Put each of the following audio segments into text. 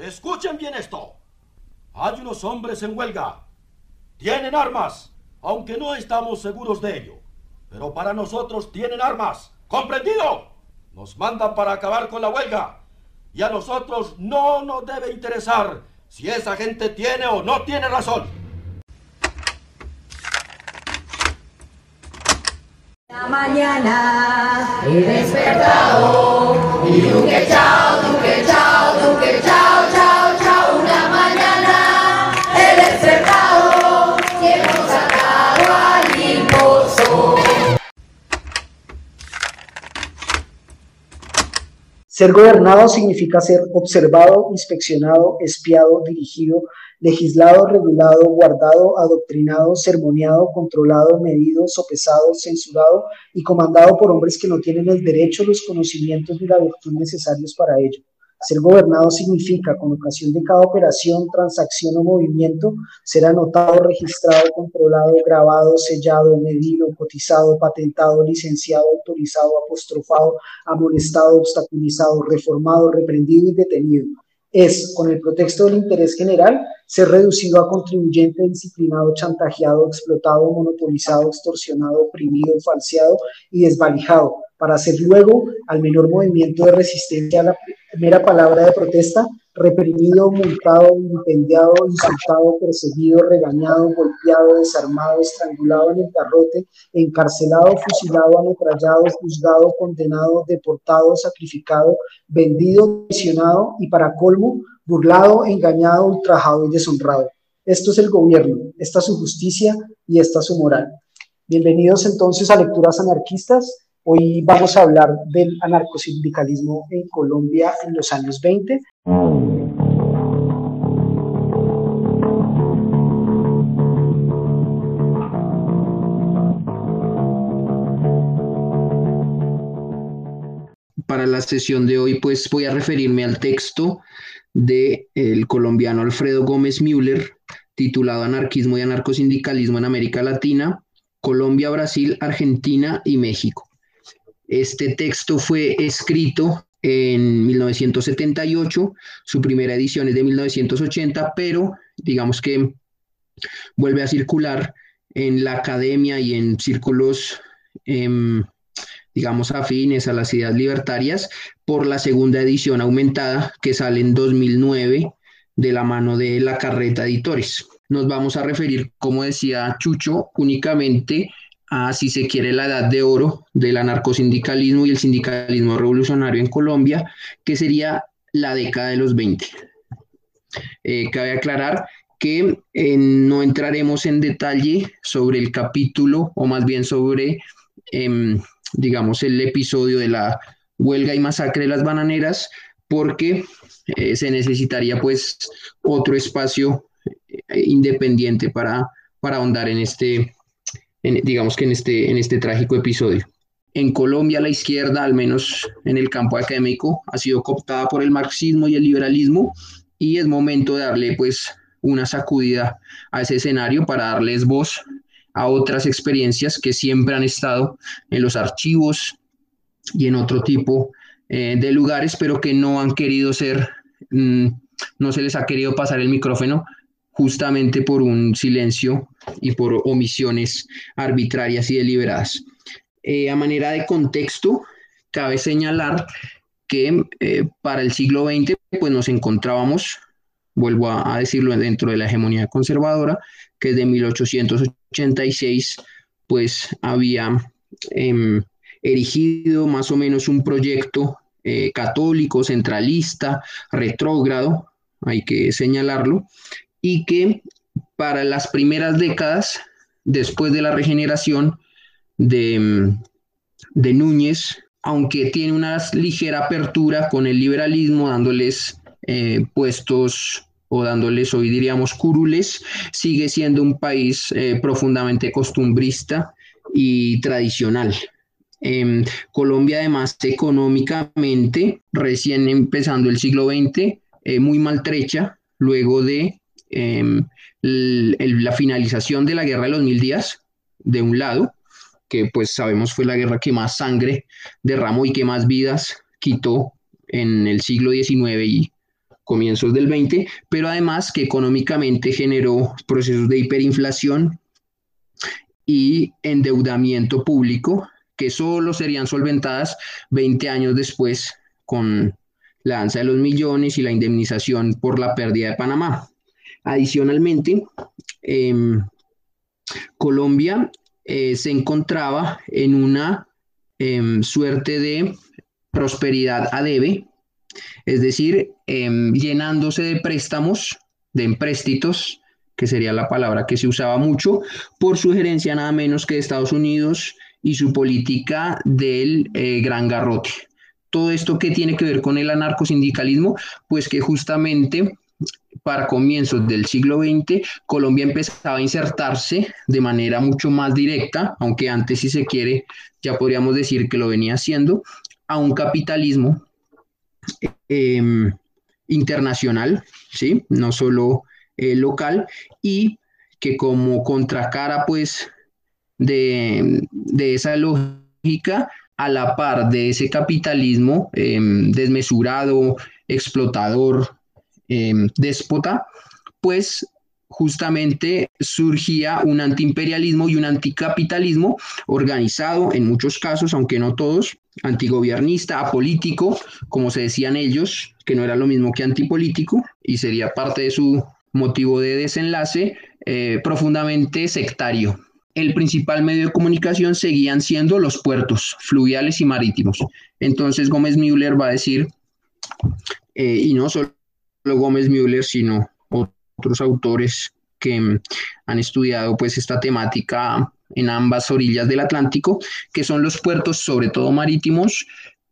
Escuchen bien esto. Hay unos hombres en huelga. Tienen armas, aunque no estamos seguros de ello. Pero para nosotros tienen armas. ¿Comprendido? Nos mandan para acabar con la huelga. Y a nosotros no nos debe interesar si esa gente tiene o no tiene razón. La mañana he despertado y chao, Ser gobernado significa ser observado, inspeccionado, espiado, dirigido, legislado, regulado, guardado, adoctrinado, sermoneado, controlado, medido, sopesado, censurado y comandado por hombres que no tienen el derecho, los conocimientos ni la virtud necesarios para ello. Ser gobernado significa, con ocasión de cada operación, transacción o movimiento, ser anotado, registrado, controlado, grabado, sellado, medido, cotizado, patentado, licenciado, autorizado, apostrofado, amonestado, obstaculizado, reformado, reprendido y detenido. Es, con el pretexto del interés general, ser reducido a contribuyente disciplinado, chantajeado, explotado, monopolizado, extorsionado, oprimido, falseado y desvalijado, para hacer luego, al menor movimiento de resistencia a la primera palabra de protesta, reprimido, multado, incendiado, insultado, perseguido, regañado, golpeado, desarmado, estrangulado en el garrote, encarcelado, fusilado, ametrallado, juzgado, condenado, deportado, sacrificado, vendido, traicionado y para colmo, burlado, engañado, ultrajado y deshonrado. Esto es el gobierno, esta es su justicia y esta es su moral. Bienvenidos entonces a Lecturas Anarquistas. Hoy vamos a hablar del anarcosindicalismo en Colombia en los años 20. Para la sesión de hoy, pues voy a referirme al texto del el colombiano Alfredo Gómez Müller, titulado Anarquismo y Anarcosindicalismo en América Latina, Colombia, Brasil, Argentina y México. Este texto fue escrito en 1978, su primera edición es de 1980, pero digamos que vuelve a circular en la academia y en círculos, em, digamos, afines a las ideas libertarias por la segunda edición aumentada que sale en 2009 de la mano de la carreta editores. Nos vamos a referir, como decía Chucho, únicamente a, si se quiere, la edad de oro del anarcosindicalismo y el sindicalismo revolucionario en Colombia, que sería la década de los 20. Eh, cabe aclarar que eh, no entraremos en detalle sobre el capítulo, o más bien sobre, em, digamos, el episodio de la huelga y masacre de las bananeras, porque eh, se necesitaría pues otro espacio independiente para, para ahondar en este, digamos que en este, en este trágico episodio. En Colombia la izquierda, al menos en el campo académico, ha sido cooptada por el marxismo y el liberalismo y es momento de darle pues una sacudida a ese escenario para darles voz a otras experiencias que siempre han estado en los archivos y en otro tipo eh, de lugares, pero que no han querido ser, mm, no se les ha querido pasar el micrófono justamente por un silencio y por omisiones arbitrarias y deliberadas. Eh, a manera de contexto, cabe señalar que eh, para el siglo XX pues nos encontrábamos, vuelvo a, decirlo, dentro de la hegemonía conservadora, que desde 1886 pues había em, erigido más o menos un proyecto eh, católico, centralista, retrógrado, hay que señalarlo, y que para las primeras décadas, después de la regeneración de, de Núñez, aunque tiene una ligera apertura con el liberalismo, dándoles eh, puestos o dándoles hoy diríamos curules, sigue siendo un país eh, profundamente costumbrista y tradicional. Em, Colombia además económicamente, recién empezando el siglo XX, eh, muy maltrecha, luego de Em, la finalización de la guerra de los mil días, de un lado, que pues sabemos fue la guerra que más sangre derramó y que más vidas quitó en el siglo XIX y comienzos del 20, pero además que económicamente generó procesos de hiperinflación y endeudamiento público que solo serían solventadas 20 años después con la danza de los millones y la indemnización por la pérdida de Panamá. Adicionalmente, em, Colombia eh, se encontraba en una em, suerte de prosperidad a debe, es decir, em, llenándose de préstamos, de empréstitos, que sería la palabra que se usaba mucho, por sugerencia nada menos que de Estados Unidos y su política del eh, gran garrote. Todo esto que tiene que ver con el anarcosindicalismo, pues que justamente para comienzos del siglo XX, Colombia empezaba a insertarse de manera mucho más directa, aunque antes, si se quiere, ya podríamos decir que lo venía haciendo, a un capitalismo em, internacional, ¿sí? no solo eh, local, y que como contracara, pues, de, esa lógica, a la par de ese capitalismo em, desmesurado, explotador, em, déspota, pues justamente surgía un antiimperialismo y un anticapitalismo organizado en muchos casos, aunque no todos, antigobernista, apolítico, como se decían ellos, que no era lo mismo que antipolítico, y sería parte de su motivo de desenlace, eh, profundamente sectario. El principal medio de comunicación seguían siendo los puertos fluviales y marítimos. Entonces Gómez Müller va a decir, eh, y no solo Gómez Müller, sino otros autores que mm, han estudiado pues esta temática en ambas orillas del Atlántico, que son los puertos sobre todo marítimos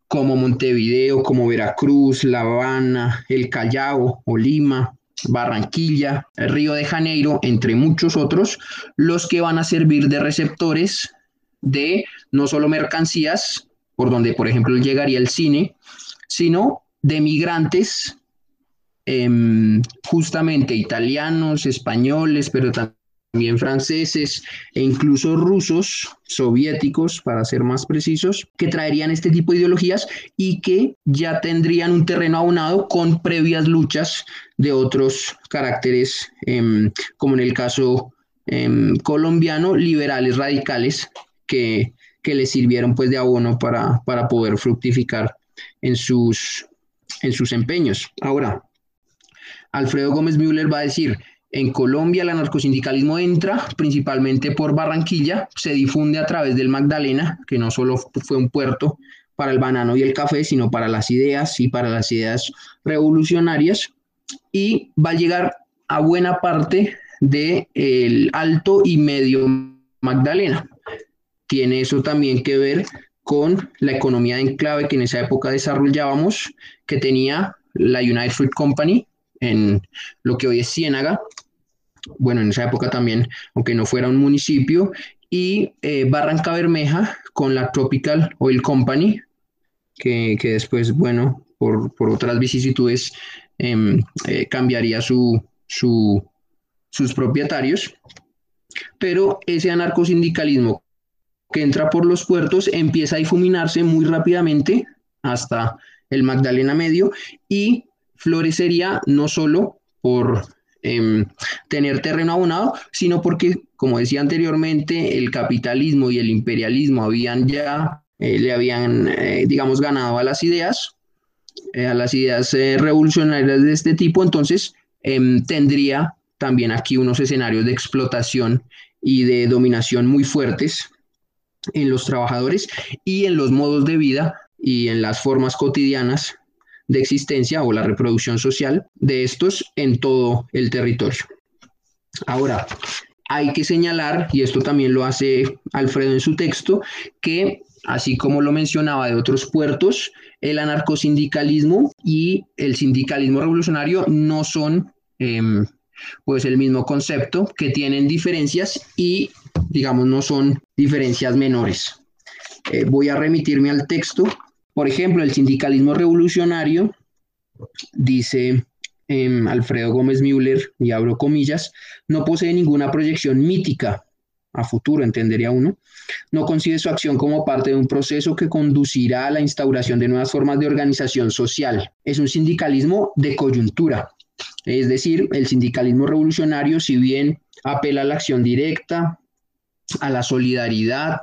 como Montevideo, como Veracruz, La Habana, El Callao o Lima, Barranquilla, Río de Janeiro, entre muchos otros, los que van a servir de receptores de no solo mercancías, por donde por ejemplo llegaría el cine, sino de migrantes Em, justamente italianos, españoles, pero también franceses e incluso rusos, soviéticos, para ser más precisos, que traerían este tipo de ideologías y que ya tendrían un terreno aunado con previas luchas de otros caracteres, em, como en el caso em, colombiano, liberales radicales, que, que les sirvieron pues de abono para, para poder fructificar en sus, en sus empeños. Ahora, Alfredo Gómez Müller va a decir, en Colombia el anarcosindicalismo entra principalmente por Barranquilla, se difunde a través del Magdalena, que no solo fue un puerto para el banano y el café, sino para las ideas y para las ideas revolucionarias, y va a llegar a buena parte del alto y medio Magdalena. Tiene eso también que ver con la economía de enclave que en esa época desarrollábamos, que tenía la United Fruit Company, en lo que hoy es Ciénaga, bueno, en esa época también, aunque no fuera un municipio, y eh, Barranca Bermeja con la Tropical Oil Company, que, después, bueno, por, otras vicisitudes em, eh, cambiaría su, sus propietarios. Pero ese anarcosindicalismo que entra por los puertos empieza a difuminarse muy rápidamente hasta el Magdalena Medio y florecería no solo por em, tener terreno abonado, sino porque, como decía anteriormente, el capitalismo y el imperialismo habían ya, eh, le habían, eh, digamos, ganado a las ideas, eh, a las ideas revolucionarias de este tipo, entonces em, tendría también aquí unos escenarios de explotación y de dominación muy fuertes en los trabajadores y en los modos de vida y en las formas cotidianas de existencia o la reproducción social de estos en todo el territorio. Ahora, hay que señalar, y esto también lo hace Alfredo en su texto, que así como lo mencionaba de otros puertos, el anarcosindicalismo y el sindicalismo revolucionario no son em, pues el mismo concepto, que tienen diferencias y digamos no son diferencias menores. Eh, voy a remitirme al texto por ejemplo, el sindicalismo revolucionario, dice em, Alfredo Gómez Müller, y abro comillas, no posee ninguna proyección mítica, a futuro, entendería uno, no concibe su acción como parte de un proceso que conducirá a la instauración de nuevas formas de organización social. Es un sindicalismo de coyuntura, es decir, el sindicalismo revolucionario, si bien apela a la acción directa, a la solidaridad,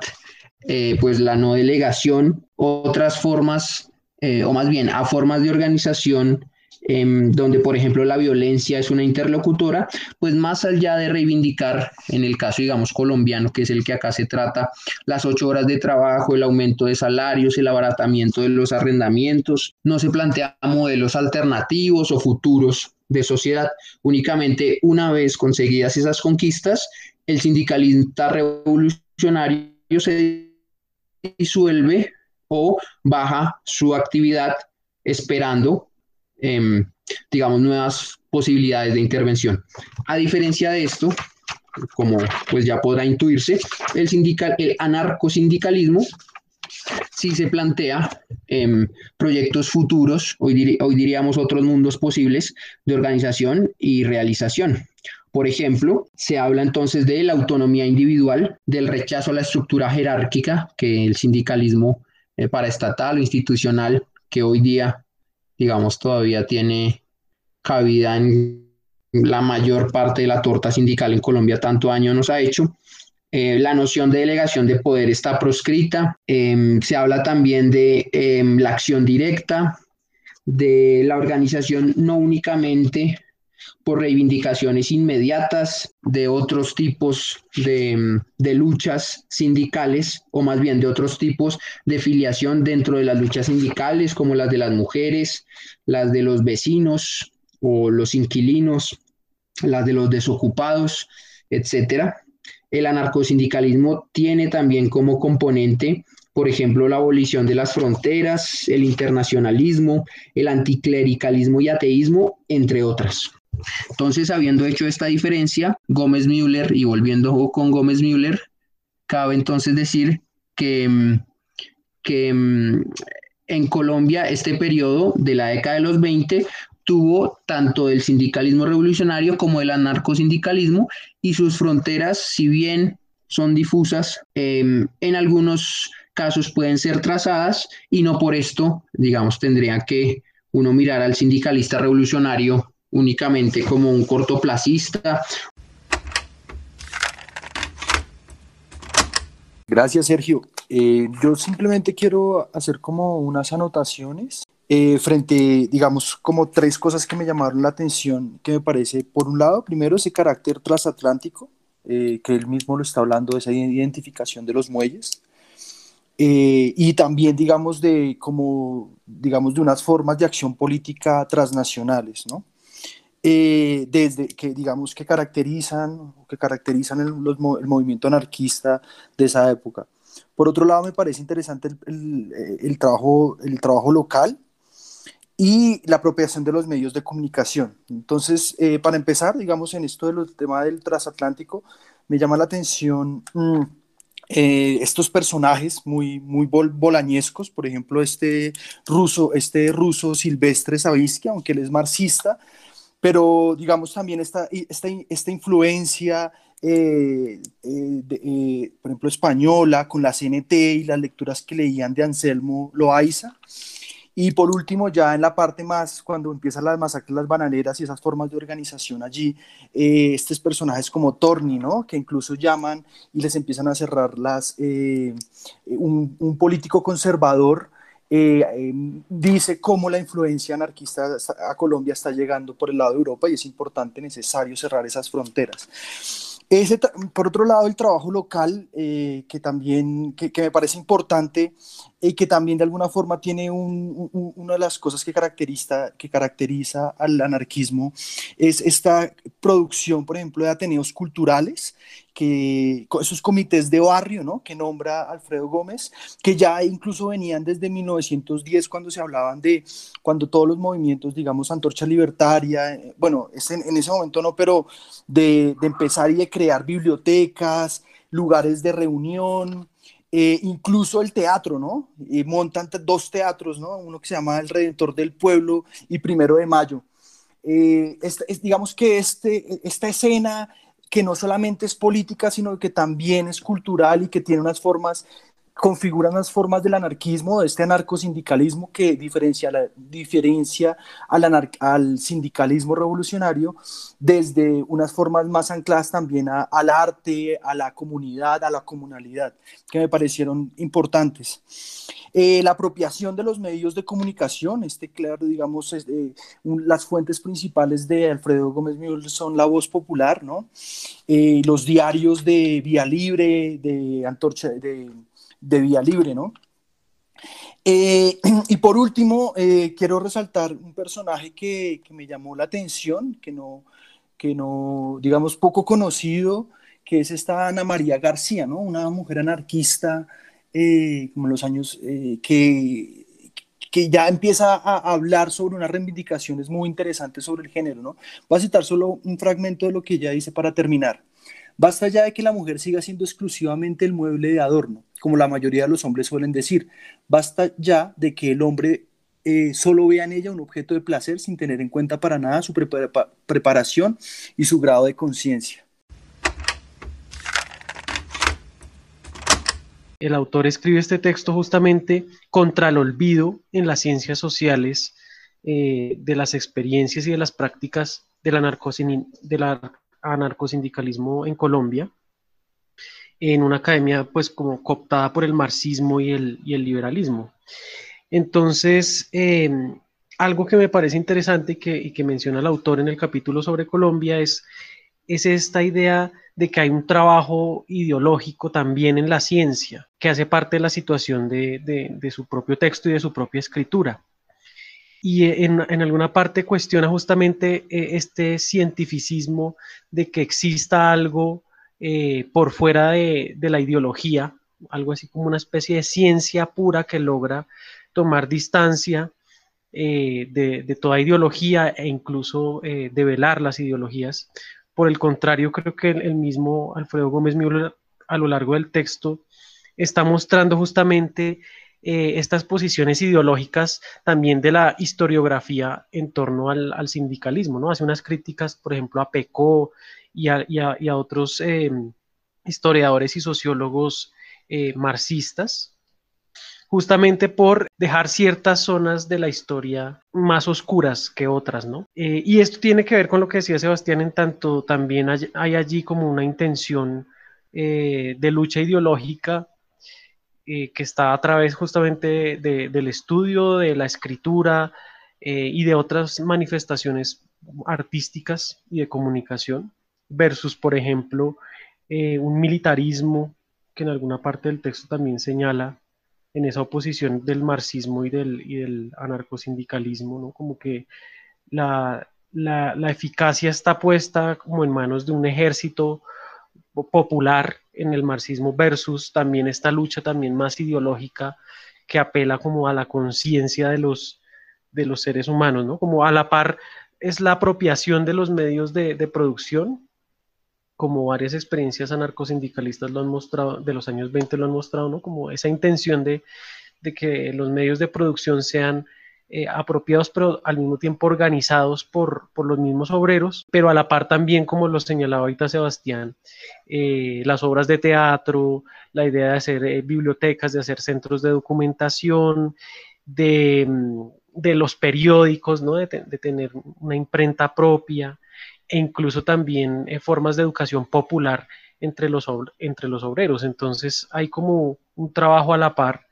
eh, pues la no delegación, otras formas, eh, o más bien a formas de organización Em, donde por ejemplo la violencia es una interlocutora, pues más allá de reivindicar, en el caso digamos colombiano, que es el que acá se trata, las ocho horas de trabajo, el aumento de salarios, el abaratamiento de los arrendamientos, no se plantea modelos alternativos o futuros de sociedad. Únicamente una vez conseguidas esas conquistas, el sindicalista revolucionario se disuelve o baja su actividad esperando Em, digamos, nuevas posibilidades de intervención. A diferencia de esto, como pues ya podrá intuirse, el, sindical, el anarcosindicalismo sí se plantea em, proyectos futuros, hoy, hoy diríamos otros mundos posibles de organización y realización. Por ejemplo, se habla entonces de la autonomía individual, del rechazo a la estructura jerárquica que el sindicalismo eh, paraestatal o institucional que hoy día digamos, todavía tiene cabida en la mayor parte de la torta sindical en Colombia, tanto año nos ha hecho. Eh, la noción de delegación de poder está proscrita. Em, se habla también de em, la acción directa, de la organización no únicamente por reivindicaciones inmediatas de otros tipos de, luchas sindicales o más bien de otros tipos de filiación dentro de las luchas sindicales como las de las mujeres, las de los vecinos o los inquilinos, las de los desocupados, etcétera. El anarcosindicalismo tiene también como componente por ejemplo, la abolición de las fronteras, el internacionalismo, el anticlericalismo y ateísmo, entre otras. Entonces, habiendo hecho esta diferencia, Gómez Müller, y volviendo con Gómez Müller, cabe entonces decir que, mm, que mm, en Colombia este periodo de la década de los 20 tuvo tanto el sindicalismo revolucionario como el anarcosindicalismo y sus fronteras, si bien son difusas, em, en algunos casos pueden ser trazadas y no por esto, digamos, tendría que uno mirar al sindicalista revolucionario únicamente como un cortoplacista. Gracias, Sergio. Eh, yo simplemente quiero hacer como unas anotaciones eh, frente, digamos, como tres cosas que me llamaron la atención, que me parece, por un lado, primero ese carácter transatlántico, eh, que él mismo lo está hablando, esa identificación de los muelles, y también, digamos, de como, digamos, de unas formas de acción política transnacionales, ¿no? Eh, desde que digamos que caracterizan, que caracterizan el, movimiento anarquista de esa época. Por otro lado, me parece interesante el, el, trabajo, el trabajo local y la apropiación de los medios de comunicación. Entonces, eh, para empezar, digamos, en esto del tema del transatlántico, me llama la atención mm, eh, estos personajes muy, muy bolañescos, por ejemplo, este ruso, este ruso Silvestre Savisky, aunque él es marxista, pero digamos también esta, esta, esta influencia, eh, eh, eh, por ejemplo, española, con la CNT y las lecturas que leían de Anselmo Loaiza. Y por último, ya en la parte más, cuando empiezan las masacres, las bananeras y esas formas de organización allí, estos personajes como Torni, ¿no? Que incluso llaman y les empiezan a cerrar las, un, un, político conservador eh, em, dice cómo la influencia anarquista a Colombia está llegando por el lado de Europa y es importante, necesario cerrar esas fronteras. Ese, por otro lado, el trabajo local, eh, que también que, me parece importante y que también de alguna forma tiene una de las cosas que caracteriza, que caracteriza al anarquismo, es esta producción, por ejemplo, de ateneos culturales que esos comités de barrio, ¿no? Que nombra Alfredo Gómez, que ya incluso venían desde 1910 cuando se hablaban de, cuando todos los movimientos, digamos, Antorcha Libertaria, eh, bueno, en, ese momento no, pero de, empezar y de crear bibliotecas, lugares de reunión, eh, incluso el teatro, ¿no? Montan dos teatros, ¿no? Uno que se llama El Redentor del Pueblo y Primero de Mayo. Eh, es, digamos que este, esta escena que no solamente es política, sino que también es cultural y que tiene unas formas configuran las formas del anarquismo, de este anarcosindicalismo que diferencia, diferencia al, al, sindicalismo revolucionario desde unas formas más ancladas también al arte, a la comunidad, a la comunalidad, que me parecieron importantes. Eh, la apropiación de los medios de comunicación, este claro, digamos, eh, las fuentes principales de Alfredo Gómez Müller son la voz popular, ¿no? Eh, los diarios de Vía Libre, de Antorcha, de de vía libre, ¿no? Eh, y por último, eh, quiero resaltar un personaje que, que, me llamó la atención, que no, que no, digamos, poco conocido, que es esta Ana María García, ¿no? Una mujer anarquista, eh, como los años, que, que ya empieza a hablar sobre unas reivindicaciones muy interesantes sobre el género, ¿no? Voy a citar solo un fragmento de lo que ella dice para terminar. Basta ya de que la mujer siga siendo exclusivamente el mueble de adorno, como la mayoría de los hombres suelen decir. Basta ya de que el hombre eh, solo vea en ella un objeto de placer sin tener en cuenta para nada su preparación y su grado de conciencia. El autor escribe este texto justamente contra el olvido en las ciencias sociales eh, de las experiencias y de las prácticas de la, de la anarcosindicalismo en Colombia, en una academia pues como cooptada por el marxismo y el, liberalismo. Entonces, em, algo que me parece interesante y que, y que, menciona el autor en el capítulo sobre Colombia es, es esta idea de que hay un trabajo ideológico también en la ciencia, que hace parte de la situación de, de su propio texto y de su propia escritura y en, alguna parte cuestiona justamente eh, este cientificismo de que exista algo eh, por fuera de, la ideología, algo así como una especie de ciencia pura que logra tomar distancia eh, de, toda ideología e incluso develar las ideologías. Por el contrario, creo que el, mismo Alfredo Gómez Müller a lo largo del texto está mostrando justamente eh, estas posiciones ideológicas también de la historiografía en torno al, sindicalismo, ¿no? Hace unas críticas, por ejemplo, a Pecó y a, otros eh, historiadores y sociólogos eh, marxistas, justamente por dejar ciertas zonas de la historia más oscuras que otras, ¿no? y esto tiene que ver con lo que decía Sebastián, en tanto también hay, hay allí como una intención de lucha ideológica eh, que está a través justamente del estudio, de la escritura eh, y de otras manifestaciones artísticas y de comunicación, versus, por ejemplo, eh, un militarismo que en alguna parte del texto también señala en esa oposición del marxismo y del, y del anarcosindicalismo, ¿no? como que la, la, la eficacia está puesta como en manos de un ejército popular en el marxismo versus también esta lucha también más ideológica que apela como a la conciencia de los, de los seres humanos, ¿no? Como a la par es la apropiación de los medios de, producción, como varias experiencias anarcosindicalistas lo han mostrado, de los años 20 lo han mostrado, ¿no? Como esa intención de, de que los medios de producción sean eh, apropiados, pero al mismo tiempo organizados por, los mismos obreros, pero a la par también, como lo señalaba ahorita Sebastián, eh, las obras de teatro, la idea de hacer eh, bibliotecas, de hacer centros de documentación, de, mm, los periódicos, ¿no? de, tener una imprenta propia e incluso también formas de educación popular entre los, entre los obreros. Entonces hay como un trabajo a la par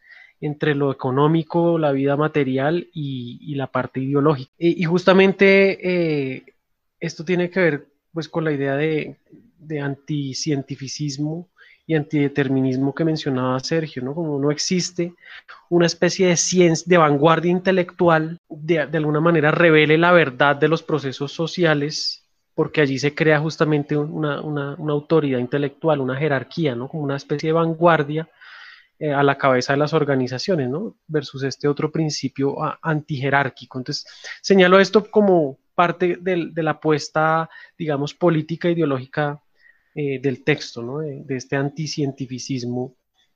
entre lo económico, la vida material y, la parte ideológica. Y, justamente eh, esto tiene que ver pues con la idea de, de anticientificismo y antideterminismo que mencionaba Sergio, ¿no? Como no existe una especie de ciencia, de vanguardia intelectual, de, alguna manera revele la verdad de los procesos sociales, porque allí se crea justamente una, una autoridad intelectual, una jerarquía, ¿no? Como una especie de vanguardia eh, a la cabeza de las organizaciones, ¿no? Versus este otro principio antijerárquico. Entonces, señalo esto como parte de la apuesta, digamos, política ideológica eh, del texto, ¿no? De, este anticientificismo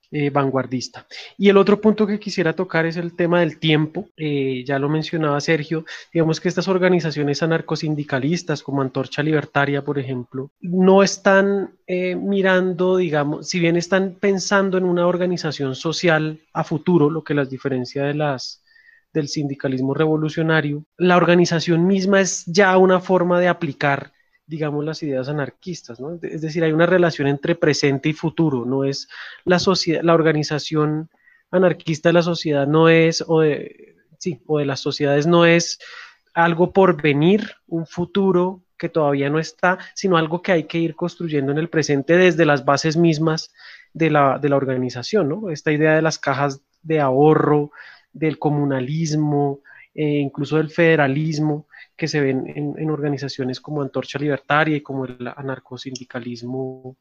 eh, vanguardista. Y el otro punto que quisiera tocar es el tema del tiempo. Eh, ya lo mencionaba Sergio, digamos que estas organizaciones anarcosindicalistas como Antorcha Libertaria, por ejemplo, no están eh, mirando, digamos, si bien están pensando en una organización social a futuro, lo que las diferencia de las del sindicalismo revolucionario, la organización misma es ya una forma de aplicar digamos, las ideas anarquistas, ¿no? Es decir, hay una relación entre presente y futuro, no es la sociedad, la organización anarquista de la sociedad no es, o de, sí, o de las sociedades no es algo por venir, un futuro que todavía no está, sino algo que hay que ir construyendo en el presente desde las bases mismas de la, de la organización, ¿no? Esta idea de las cajas de ahorro, del comunalismo, eh, incluso del federalismo, que se ven en, organizaciones como Antorcha Libertaria y como el anarcosindicalismo,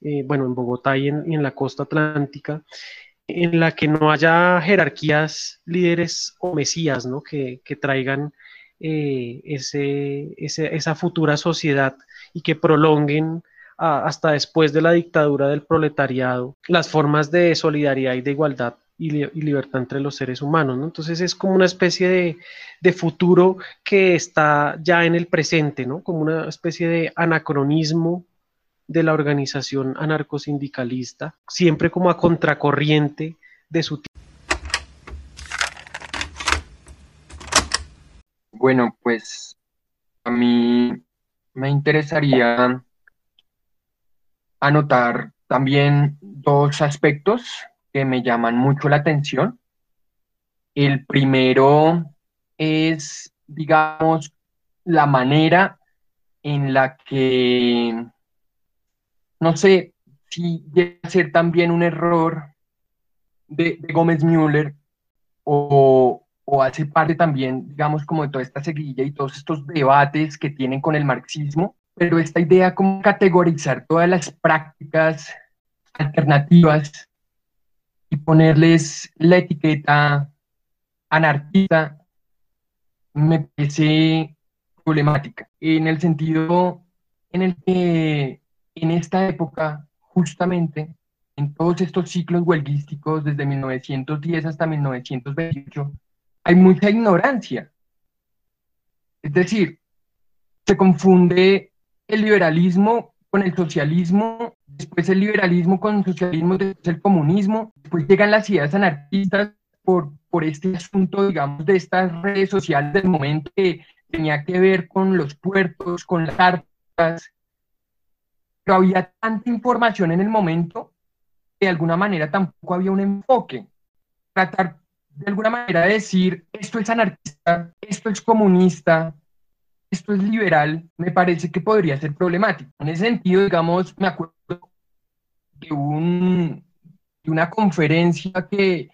eh, bueno, en Bogotá y en, la costa atlántica, en la que no haya jerarquías, líderes o mesías, ¿no? Que, traigan eh, ese, esa futura sociedad y que prolonguen hasta después de la dictadura del proletariado las formas de solidaridad y de igualdad y, libertad entre los seres humanos, ¿no? Entonces es como una especie de, futuro que está ya en el presente, ¿no? Como una especie de anacronismo de la organización anarcosindicalista, siempre como a contracorriente de su tiempo. Bueno, pues a mí me interesaría anotar también dos aspectos que me llaman mucho la atención. El primero es, digamos, la manera en la que, no sé si debe ser también un error de, Gómez Müller o, o, hace parte también, digamos, como de toda esta seguilla y todos estos debates que tienen con el marxismo, pero esta idea como categorizar todas las prácticas alternativas ponerles la etiqueta anarquista me parece problemática, en el sentido en el que en esta época, justamente, en todos estos ciclos huelguísticos, desde 1910 hasta 1928, hay mucha ignorancia. Es decir, se confunde el liberalismo con el socialismo después el liberalismo con el socialismo, después el comunismo, después llegan las ideas anarquistas por, por este asunto, digamos, de estas redes sociales del momento que tenía que ver con los puertos, con las cartas, pero había tanta información en el momento que de alguna manera tampoco había un enfoque. Tratar de alguna manera de decir, esto es anarquista, esto es comunista, esto es liberal, me parece que podría ser problemático. En ese sentido, digamos, me acuerdo de, un, una conferencia que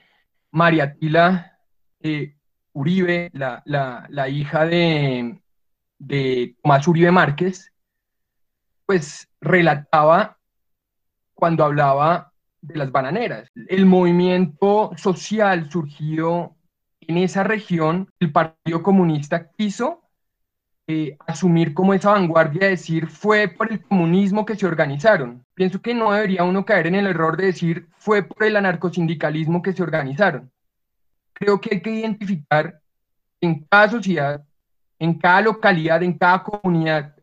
María Tila eh, Uribe, la, la, hija de, de Tomás Uribe Márquez, pues relataba cuando hablaba de las bananeras. El movimiento social surgido en esa región, el Partido Comunista quiso eh, asumir como esa vanguardia, decir fue por el comunismo que se organizaron. Pienso que no debería uno caer en el error de decir fue por el anarcosindicalismo que se organizaron. Creo que hay que identificar en cada sociedad, en cada localidad, en cada comunidad,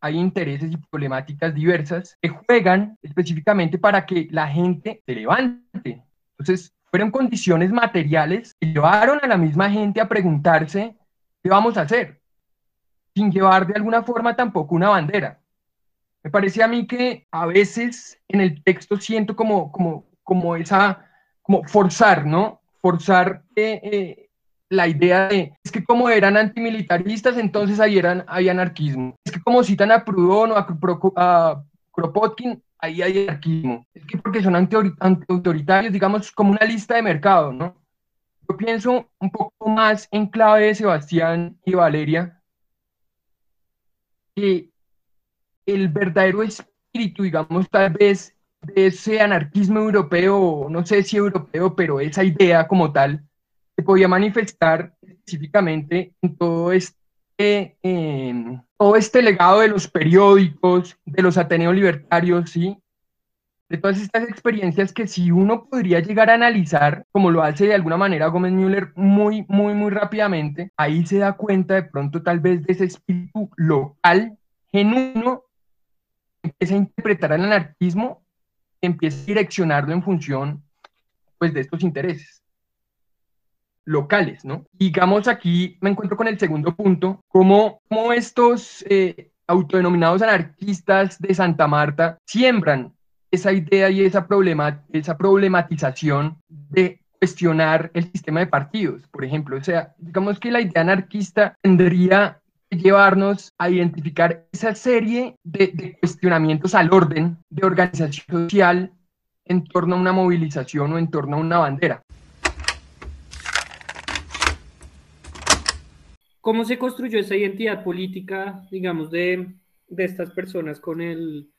hay intereses y problemáticas diversas que juegan específicamente para que la gente se levante. Entonces, fueron condiciones materiales que llevaron a la misma gente a preguntarse qué vamos a hacer sin llevar de alguna forma tampoco una bandera. Me parece a mí que a veces en el texto siento como, como, como esa, como forzar, ¿no? Forzar eh, eh, la idea de, es que como eran antimilitaristas, entonces ahí eran, hay anarquismo. Es que como citan a Proudhon o a, Kropotkin, ahí hay anarquismo. Es que porque son antiautoritarios, digamos, como una lista de mercado, ¿no? Yo pienso un poco más en clave de Sebastián y Valeria, que el verdadero espíritu, digamos, tal vez de ese anarquismo europeo, no sé si europeo, pero esa idea como tal, se podía manifestar específicamente en todo este, todo este legado de los periódicos, de los Ateneos libertarios, ¿sí? De todas estas experiencias que si uno podría llegar a analizar, como lo hace de alguna manera Gómez Müller muy, muy, muy rápidamente, ahí se da cuenta de pronto tal vez de ese espíritu local, genuino, empieza a interpretar el anarquismo, empieza a direccionarlo en función pues de estos intereses locales, ¿no? Digamos aquí me encuentro con el segundo punto, cómo, cómo estos eh, autodenominados anarquistas de Santa Marta siembran esa idea y esa, problema, esa problematización de cuestionar el sistema de partidos, por ejemplo. O sea, digamos que la idea anarquista tendría que llevarnos a identificar esa serie de, de cuestionamientos al orden de organización social en torno a una movilización o en torno a una bandera. ¿Cómo se construyó esa identidad política, digamos, de, de estas personas con el,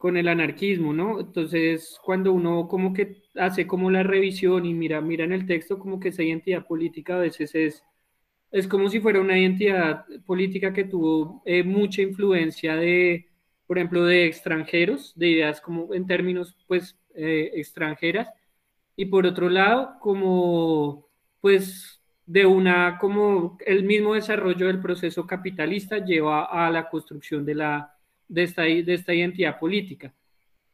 con el anarquismo, ¿no? Entonces, cuando uno como que hace como la revisión y mira, mira en el texto, como que esa identidad política a veces es, es como si fuera una identidad política que tuvo eh, mucha influencia de, por ejemplo, de extranjeros, de ideas como en términos, pues, eh, extranjeras, y por otro lado, como, pues, de una, como el mismo desarrollo del proceso capitalista lleva a la construcción de la de esta, de esta identidad política.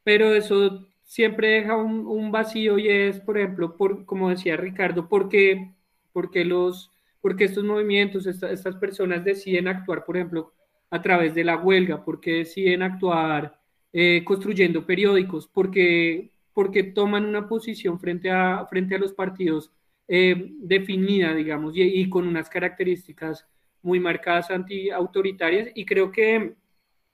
Pero eso siempre deja un, vacío y es, por ejemplo, por, como decía Ricardo, ¿por qué, porque los, porque estos movimientos, estas personas deciden actuar, por ejemplo, a través de la huelga? ¿Por qué deciden actuar eh, construyendo periódicos? Porque, porque toman una posición frente a, frente a los partidos eh, definida, digamos, y, y, con unas características muy marcadas anti-autoritarias. Y creo que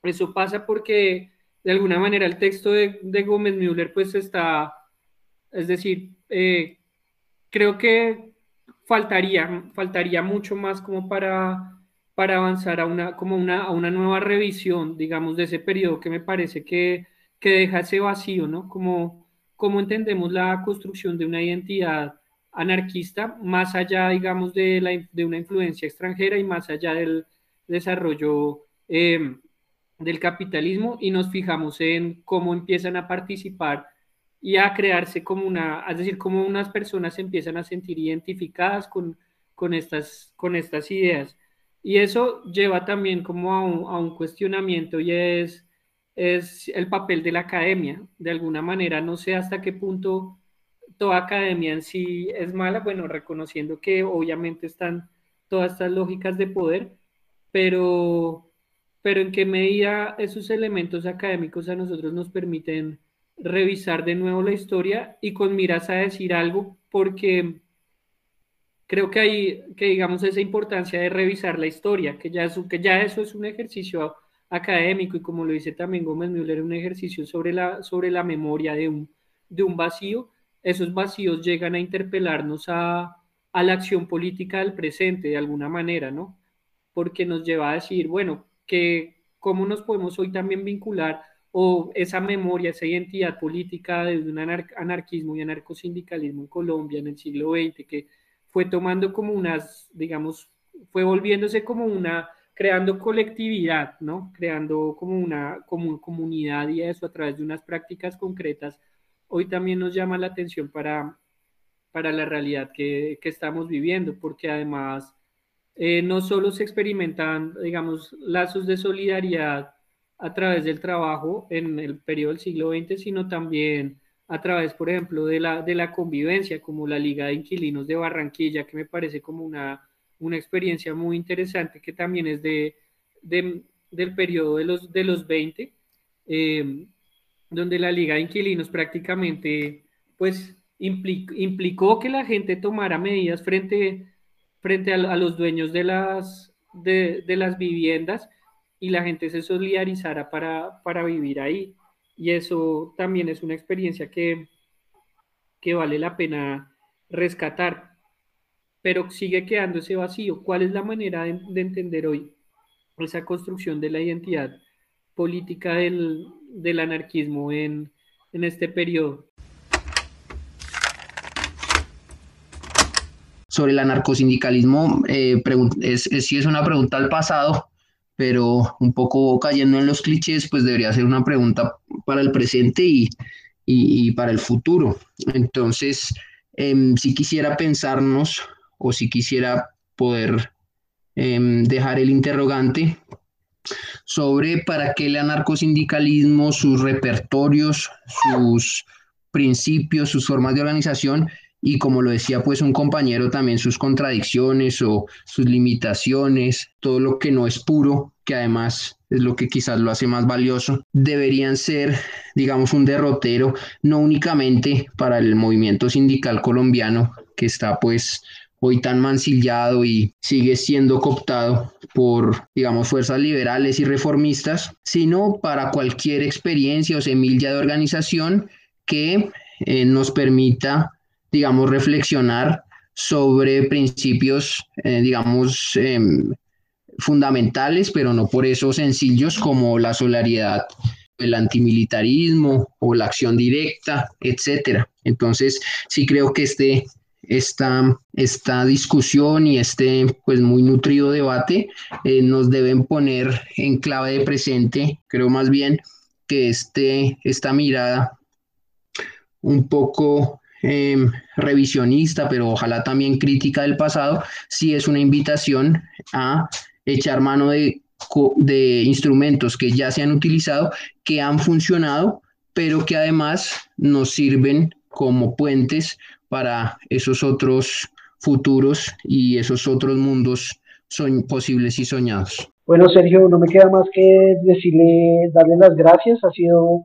eso pasa porque de alguna manera el texto de, Gómez Müller pues está, es decir, eh, creo que faltaría, faltaría mucho más como para, para avanzar a una, como una, a una nueva revisión, digamos, de ese periodo que me parece que, que deja ese vacío, ¿no? Como, cómo entendemos la construcción de una identidad anarquista, más allá, digamos, de, la, de una influencia extranjera y más allá del desarrollo eh, del capitalismo y nos fijamos en cómo empiezan a participar y a crearse como una, es decir, cómo unas personas empiezan a sentir identificadas con, con, estas, con estas ideas. Y eso lleva también como a un, a un cuestionamiento y es, es el papel de la academia. De alguna manera, no sé hasta qué punto toda academia en sí es mala, bueno, reconociendo que obviamente están todas estas lógicas de poder, pero pero en qué medida esos elementos académicos a nosotros nos permiten revisar de nuevo la historia y con miras a decir algo, porque creo que hay, que digamos, esa importancia de revisar la historia, que ya, que ya eso es un ejercicio académico y como lo dice también Gómez Müller, un ejercicio sobre la, sobre la memoria de un, de un vacío, esos vacíos llegan a interpelarnos a, a la acción política del presente de alguna manera, ¿no? Porque nos lleva a decir, bueno, que cómo nos podemos hoy también vincular o esa memoria, esa identidad política de un anarquismo y anarcosindicalismo en Colombia en el siglo XX, que fue tomando como unas, digamos, fue volviéndose como una, creando colectividad, ¿no? Creando como una como comunidad y eso a través de unas prácticas concretas, hoy también nos llama la atención para, para la realidad que, que estamos viviendo, porque además eh, no solo se experimentan, digamos, lazos de solidaridad a través del trabajo en el periodo del siglo XX, sino también a través, por ejemplo, de la, de la convivencia, como la Liga de Inquilinos de Barranquilla, que me parece como una, una experiencia muy interesante, que también es de, del periodo de los, de los 20, eh, donde la Liga de Inquilinos prácticamente, pues, implicó que la gente tomara medidas frente frente a, los dueños de las, de, las viviendas y la gente se solidarizara para, para vivir ahí. Y eso también es una experiencia que, que vale la pena rescatar. Pero sigue quedando ese vacío. ¿Cuál es la manera de, entender hoy esa construcción de la identidad política del, del anarquismo en, en este periodo? Sobre el anarcosindicalismo, eh, es, es, sí es una pregunta al pasado, pero un poco cayendo en los clichés, pues debería ser una pregunta para el presente y, y, para el futuro. Entonces, em, si quisiera pensarnos o si quisiera poder em, dejar el interrogante sobre para qué el anarcosindicalismo, sus repertorios, sus principios, sus formas de organización y como lo decía pues un compañero también sus contradicciones o sus limitaciones, todo lo que no es puro, que además es lo que quizás lo hace más valioso, deberían ser, digamos, un derrotero, no únicamente para el movimiento sindical colombiano, que está pues hoy tan mancillado y sigue siendo cooptado por, digamos, fuerzas liberales y reformistas, sino para cualquier experiencia o semilla de organización que eh, nos permita digamos, reflexionar sobre principios, eh, digamos, em, fundamentales, pero no por eso sencillos como la solidaridad, el antimilitarismo o la acción directa, etcétera. Entonces, sí creo que este, esta, esta discusión y este pues muy nutrido debate eh, nos deben poner en clave de presente, creo más bien que este, esta mirada un poco Em, revisionista, pero ojalá también crítica del pasado, sí es una invitación a echar mano de, de instrumentos que ya se han utilizado, que han funcionado, pero que además nos sirven como puentes para esos otros futuros y esos otros mundos son posibles y soñados. Bueno, Sergio, no me queda más que decirle, darle las gracias. Ha sido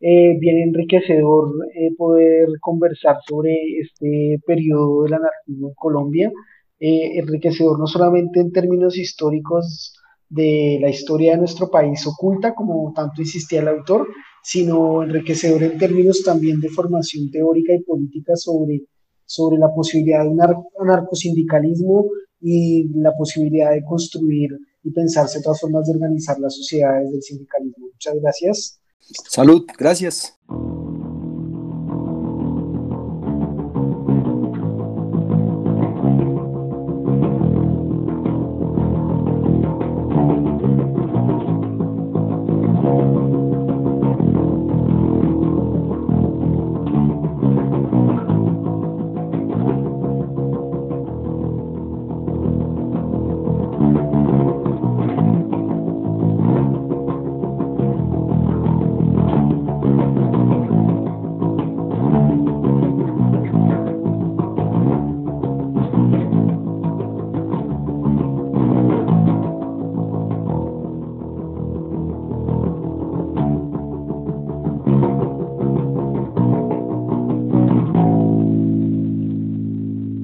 eh, bien enriquecedor eh, poder conversar sobre este periodo del anarquismo en Colombia, eh, enriquecedor no solamente en términos históricos de la historia de nuestro país oculta, como tanto insistía el autor, sino enriquecedor en términos también de formación teórica y política sobre, sobre la posibilidad de un anarcosindicalismo y la posibilidad de construir y pensarse otras formas de organizar las sociedades del sindicalismo. Muchas gracias. Salud, gracias.